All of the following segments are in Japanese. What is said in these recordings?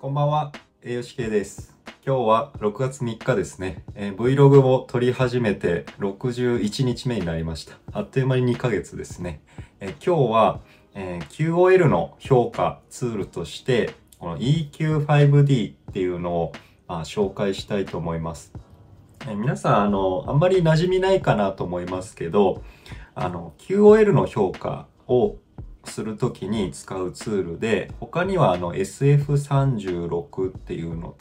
こんばんは、栄養士系です。今日は6月3日ですね。えー Vlog を撮り始めて61日目になりました。あっという間に2ヶ月ですね。えー今日は、えー QOL の評価ツールとして、この EQ5D っていうのを、まあ、紹介したいと思います。えー皆さん、あの、あんまり馴染みないかなと思いますけど、あの、QOL の評価をするときに使うツールで、他にはあの SF36 っていうの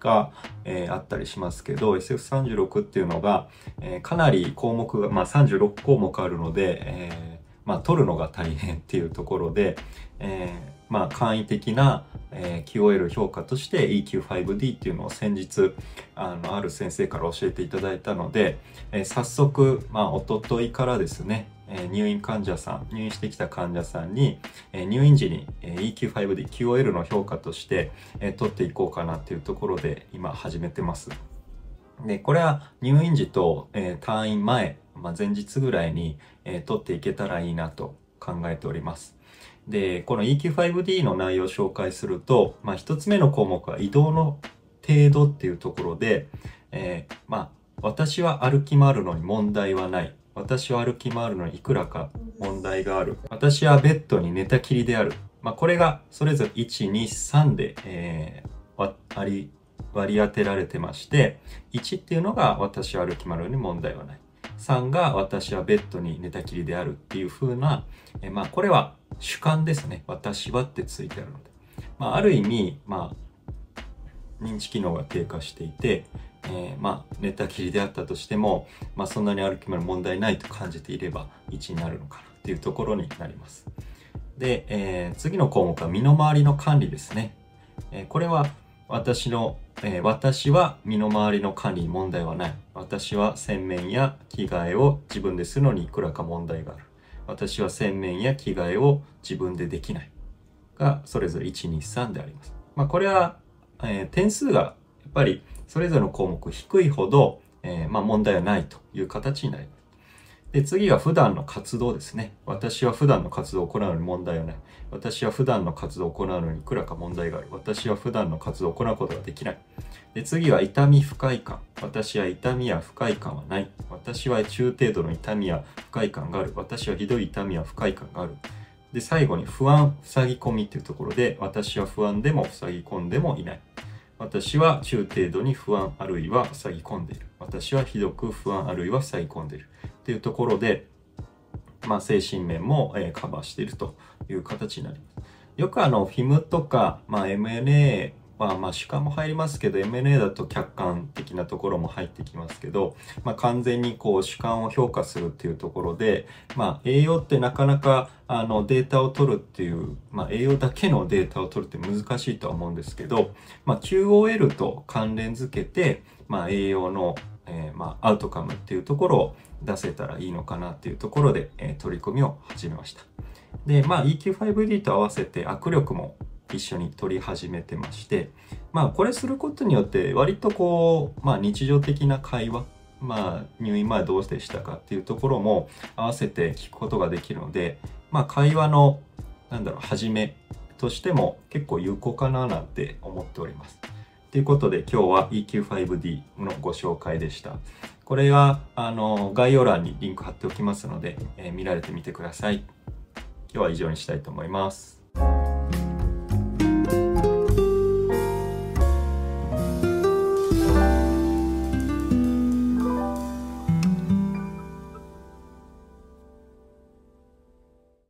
が、えーあったりしますけど、SF36 っていうのが、えーかなり項目が、まあ、36項目あるので、えーまあ、取るのが大変っていうところで、えまあ、簡易的な、え QOL 評価として EQ5D っていうのを先日、あの、ある先生から教えていただいたので、え早速、まあ、おとといからですね、え入院患者さん、入院してきた患者さんに、え入院時に、え EQ5D、QOL の評価として、え取っていこうかなっていうところで今始めてます。で、これは入院時と、え退院前、まあ、前日ぐらいに、え取っていけたらいいなと考えております。で、この EQ5D の内容を紹介すると、まあ、一つ目の項目は移動の程度っていうところで、えーまあ、私は歩き回るのに問題はない。私は歩き回るのにいくらか問題がある。私はベッドに寝たきりである。まあ、これがそれぞれ1、2、3で、えー割り割り当てられてまして、1っていうのが私は歩き回るのに問題はない。3が私はベッドに寝たきりであるっていう風な、えーまあこれは主観ですね。私はってついてあるので。まあある意味、まあ認知機能が低下していて、えーまあ寝たきりであったとしても、まあそんなに歩き回る問題ないと感じていれば1になるのかなっていうところになります。で、えー次の項目は身の回りの管理ですね。えーこれは私の、え私は身の回りの管理に問題はない。私は洗面や着替えを自分でするのにいくらか問題がある。私は洗面や着替えを自分でできない。が、それぞれ1、2、3であります。まあ、これは、えー点数がやっぱりそれぞれの項目低いほど、えーまあ、問題はないという形になります。で、次は普段の活動ですね。私は普段の活動を行うのに問題はない。私は普段の活動を行うのにいくらか問題がある。私は普段の活動を行うことができない。で、次は痛み不快感。私は痛みや不快感はない。私は中程度の痛みや不快感がある。私はひどい痛みや不快感がある。で、最後に不安、塞ぎ込みっていうところで、私は不安でも塞ぎ込んでもいない。私は中程度に不安あるいは塞ぎ込んでいる。私はひどく不安あるいは塞ぎ込んでいる。というところで、まあ、精神面も、えカバーしているという形になります。よくあの、フィムとか、まあ、MNA は、まあ、主観も入りますけど、MNA だと客観的なところも入ってきますけど、まあ、完全にこう、主観を評価するっていうところで、まあ、栄養ってなかなか、あの、データを取るっていう、まあ、栄養だけのデータを取るって難しいとは思うんですけど、まあ、QOL と関連づけて、まあ、栄養の、えーまあ、アウトカムっていうところを出せたらいいのかなっていうところで、えー取り組みを始めました。で、まあ EQ5D と合わせて握力も一緒に取り始めてまして、まあこれすることによって割とこう、まあ日常的な会話、まあ入院前どうでしたかっていうところも合わせて聞くことができるので、まあ会話の、なんだろう、始めとしても結構有効かななんて思っております。ということで今日は EQ5D のご紹介でした。これはあの概要欄にリンク貼っておきますので、えー見られてみてください。今日は以上にしたいと思います。